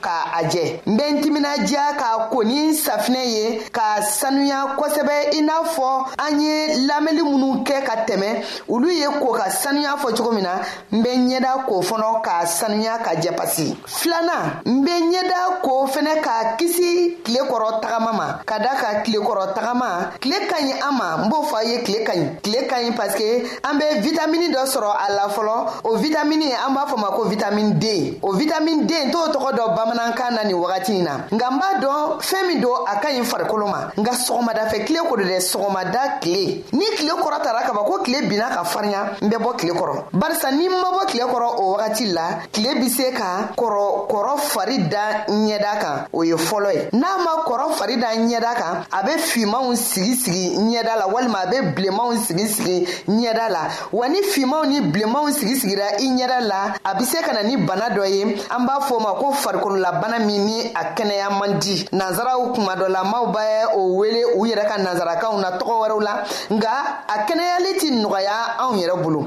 ka a jɛ n bɛ n timinadiya ka ko ni safinɛ ye ka sanuya kosɛbɛ i n'a fɔ an ye lamɛnni minnu kɛ ka tɛmɛ olu ye ko ka sanuya fɔ cogo min na n bɛ ɲɛda ko fɔlɔ ka sanuya ka jɛ pasi filanan n bɛ ɲɛda ko fɛnɛ ka kisi tilekɔrɔ tagama ma ka da ka tilekɔrɔ tagama tile ka ɲi an ma n b'o fɔ a ye tile ka ɲi tile ka ɲi paske an bɛ vitamini dɔ sɔrɔ a la fɔlɔ o vitamini an b'a fɔ ma ko vitamini d o vitamini d t'o tɔgɔ dɔ bamanankan na nin wagati in na nka n b'a dɔn fɛn min don a ka ɲi farikolo ma nka sɔgɔmadafɛ tile ko do dɛ sɔgɔmada tile ni tile kɔrɔtara ka ban ko tile binna ka farinya n bɛ bɔ tile kɔrɔ barisa ni n ma bɔ tile kɔrɔ o wagati la tile bi se ka kɔrɔ kɔrɔ fari da ɲɛda kan o ye fɔlɔ ye n'a ma kɔrɔ fari da ɲɛda kan a bɛ fimanw sigi sigi ɲɛda la walima a bɛ bilenmanw sigi sigi ɲɛda la wa ni fimanw ni bilenmanw sigi sigira i ɲɛda la a bɛ se ka na ni bana dɔ ye an b'a fɔ o ma ko farikololabana min ni a kɛnɛya man di nanzaraw kuma dɔ la maaw bɛ o wele u yɛrɛ ka nanzarakanw na tɔgɔ wɛrɛw la nka a kɛnɛyali tɛ nɔgɔya anw yɛrɛ bolo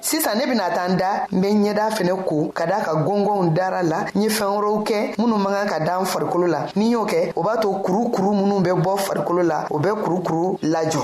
sisan ne bɛna taa n da n bɛ ɲɛda fɛnɛ ko ka da ka gɔngɔnw dara la n ye fɛn wɛrɛw kɛ minnu man kan ka da n farikolo la ni y'o kɛ o b'a to kurukuru minnu bɛ bɔ farikolo la o bɛ kurukuru lajɔ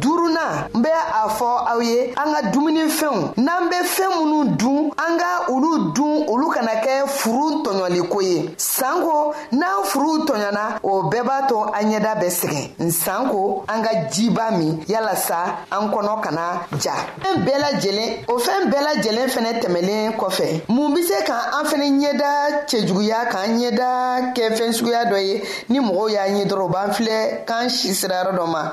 duurunan n bɛ a fɔ aw ye an ka dumunifɛnw n'an bɛ fɛn minnu dun an ka olu dun olu kana kɛ furu tɔɲɔliko ye sanko n'an furuw tɔɲɔna o bɛɛ b'a to an ɲɛda bɛ sɛgɛn nsan ko an ka jiba min yalasa an kɔnɔ kana ja fɛn bɛɛ lajɛlen o fɛn bɛɛ lajɛlen fɛnɛ tɛmɛlen kɔfɛ mun be se ka an fɛnɛ ɲɛda cɛjuguya k'an ɲɛda kɛ fɛn suguya dɔ ye ni mɔgɔw y'a ɲɛ dɔrɔn b'an filɛ k'an si sira yɔrɔ dɔ ma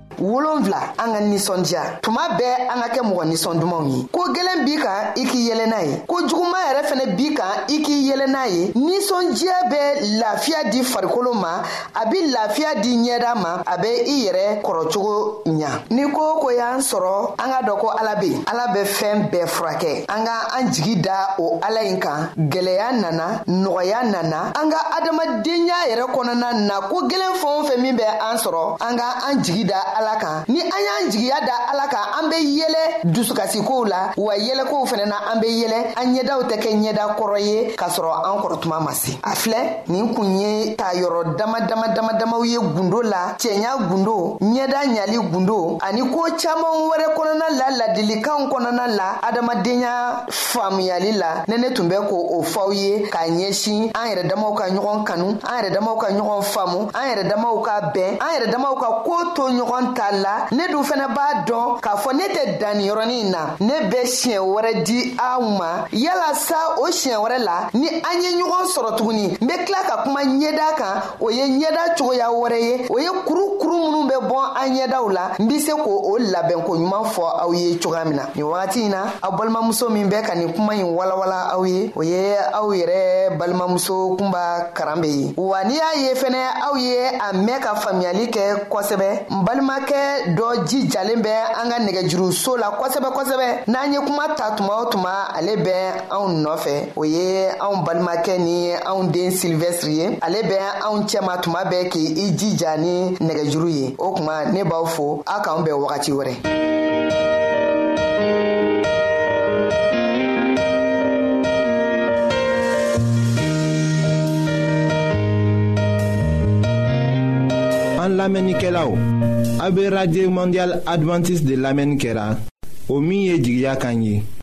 wolonfila an ka ninsɔndiya tuma bɛɛ an ka kɛ mɔgɔ ninsɔn dumanw ye ko gwɛlɛn b'i kan i k'i yɛlɛ n'a ye ko juguman yɛrɛ fɛnɛ b'i kan i k'i yɛlɛ n'a ye ninsɔndiya bɛ lafiya di farikolo ma a be lafiya di ɲɛda ma a be i yɛrɛ kɔrɔcogo ɲa ni ko ko y'an sɔrɔ an ka dɔ ko ala be ala bɛ fɛɛn bɛɛ furakɛ an ka an jigi da o ala ɲi kan gwɛlɛya nana nɔgɔya nana an ka adamadenya yɛrɛ kɔnɔna na ko gɛlɛn fɛn o fɛn min bɛ an sɔrɔ an ka an jigi da ala kan ni an y'an jigiya da ala kan an bɛ yɛlɛ dusukasikow la wa yɛlɛkow fana na an bɛ yɛlɛ an ɲɛdaw tɛ kɛ ɲɛda kɔrɔ ye k'a sɔrɔ an kɔrɔ tuma ma se a filɛ nin kun ye ta yɔrɔ dama dama dama damaw ye gundo la cɛɲa gundo ɲɛda ɲali gundo ani ko caman wɛrɛ kɔnɔna la ladilikanw kɔnɔna la adamadenya faamuyali la ne ne tun bɛ ko o fɔw ye ka ɲɛsin an yɛrɛ damaw ka ɲɔgɔn kanu an yɛrɛ damaw ka ɲɔgɔn faamu an yɛrɛ damaw ka bɛn an yɛrɛ damaw ka ko to ɲɔgɔn ta la ne dun fana b'a dɔn k'a fɔ ne tɛ dan nin yɔrɔnin in na ne bɛ siɲɛ wɛrɛ di aw ma yala sa o siɲɛ wɛrɛ la ni an ye ɲɔgɔn sɔrɔ tuguni n bɛ tila ka kuma ɲɛda kan o ye ɲɛda cogoya wɛrɛ ye o ye kurukuru minnu bɛ bɔ an ɲɛdaw la n bɛ se k'o o labɛnko ɲuman fɔ aw ye cogoya min na nin wagati in na aw balimamuso min bɛ ka nin kuma ɲi walawala aw ye o ye aw yɛrɛ balimamuso kunba karan be ye wa n'i y'a ye fɛnɛ aw ye a mɛn ka faamuyali kɛ kosɛbɛ n balimakɛ dɔ ji jalen bɛ an ka nɛgɛjuruso la kosɛbɛ kosɛbɛ n'an ye kuma ta tuma o tuma ale bɛ anw nɔfɛ o ye anw balimakɛ ni anw den silvɛsiri ye ale bɛ anw cɛma tuma bɛɛ k'i i jija ni nɛgɛjuru ye o kuma ne b'aw fo aw k'anw bɛɛ wagati wɛrɛ an lamɛnnikɛlaw a bɛ radio mondial adventiste de lamɛnni kɛra o min ye jigiya kan ye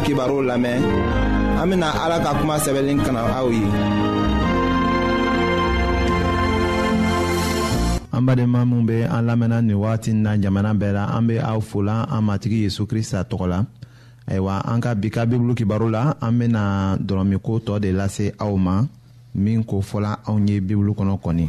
kibaru lamɛn an bena ala ka kuma sɛbɛlen kana aw ye an badenma minw be an lamɛnna nin wagati na jamana bɛɛ la an be aw fola an matigi yezu krista tɔgɔ la ayiwa an ka bi ka bibulu kibaru la an bena dɔrɔmiko tɔɔ de lase aw ma min ko fɔla anw ye bibulu kɔnɔ kɔni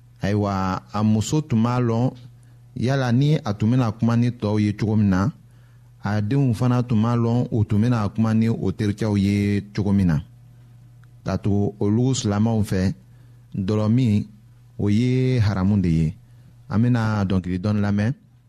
ayiwa a muso tun b'a lɔn yala ni a tun bɛna kuma ni tɔw ye cogo min na a denw fana tun b'a lɔn u tun bɛna kuma ni o terikɛw ye cogo min na ka tugu olu silamɛw fɛ dɔlɔmin o ye haramu de ye an bɛna dɔnkili dɔɔni lamɛn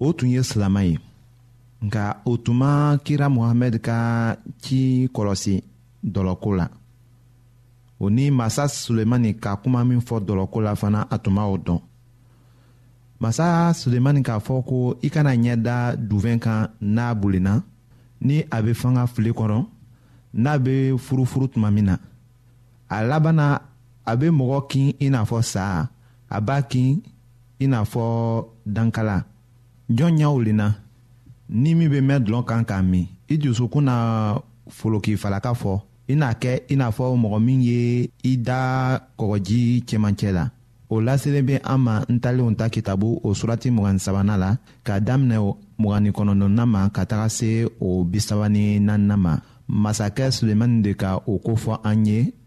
o tun ye silaman ye nka o tun ma kira muhamɛd ka ci kɔlɔsi dɔlɔko la o ni masa sulemani ka kuma min fɔ dɔlɔko la fana a tun ma o dɔn masa sulemani k'a fɔ ko i kana ɲɛ da dufɛn kan n'a bolinna ni a bɛ fanga fili kɔnɔ n'a bɛ furufuru tuma min na a labanna a bɛ mɔgɔ kin i n'a fɔ sa a b'a kin i n'a fɔ dankala jɔn ɲɛw lenna ni min bɛ mɛn dɔlɔ kan k'a min i dusukun na foloki falaka fɔ i n'a kɛ i n'a fɔ mɔgɔ min ye i da kɔgɔji cɛmancɛ la o laselen bɛ an ma ntalenw ta kitabu o surati mugan sabanan la ka daminɛ mugan ni kɔnɔntɔnnan ma ka taga se o bisaba ni naaninan ma masakɛ sulemani de ka o ko fɔ an ye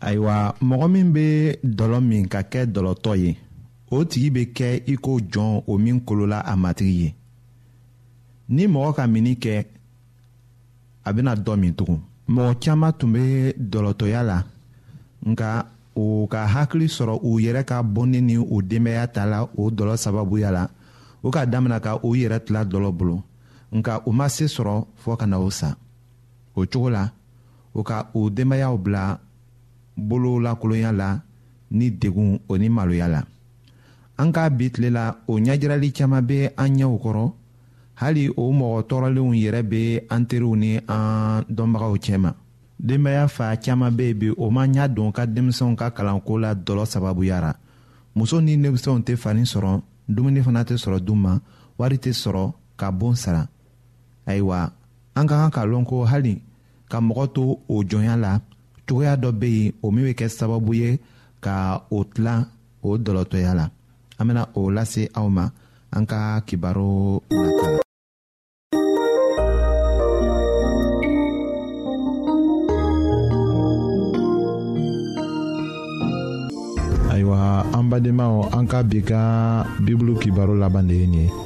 ayiwa mɔgɔ min bɛ dɔlɔ min ka kɛ dɔlɔtɔ ye o tigi bɛ kɛ i ko jɔn o min kolola a matigi ye ni mɔgɔ ka minni kɛ a bɛna dɔ min tugun mɔgɔ caman tun bɛ dɔlɔtɔya la nka u ka hakili sɔrɔ u yɛrɛ ka bɔnni ni u denbaya ta la o dɔlɔ sababuya la u ka damina ka u yɛrɛ tila dɔlɔ bolo nka u ma se sɔrɔ fɔɔ ka na o sa o cogo la o ka u denbayaw bila bololakolonya la ni degun o ni maloya la an ka bi tile la o ɲajirali caman bɛ an ɲɛw kɔrɔ hali o mɔgɔ tɔɔrɔlenw yɛrɛ bɛ an teriw ni an dɔnbagaw cɛma denbaya fa caman bɛ yen bi o ma ɲɛ don ka denmisɛnw ka kalanko la dɔlɔ sababuya ra muso ni denmisɛnw tɛ fani sɔrɔ dumuni fana tɛ sɔrɔ dun ma wari tɛ sɔrɔ ka bon sara ayiwa an ka kan ka lɔn ko hali ka mɔgɔ to o jɔnya la cogoya dɔ bɛ yen o min bɛ kɛ sababu ye ka o tilan o dɔlɔtɔya la an bɛna o lase aw ma an ka kibaru nata la. ayiwa an badenmaw an ka bi ka bibulu kibaru laban de ye nin ye.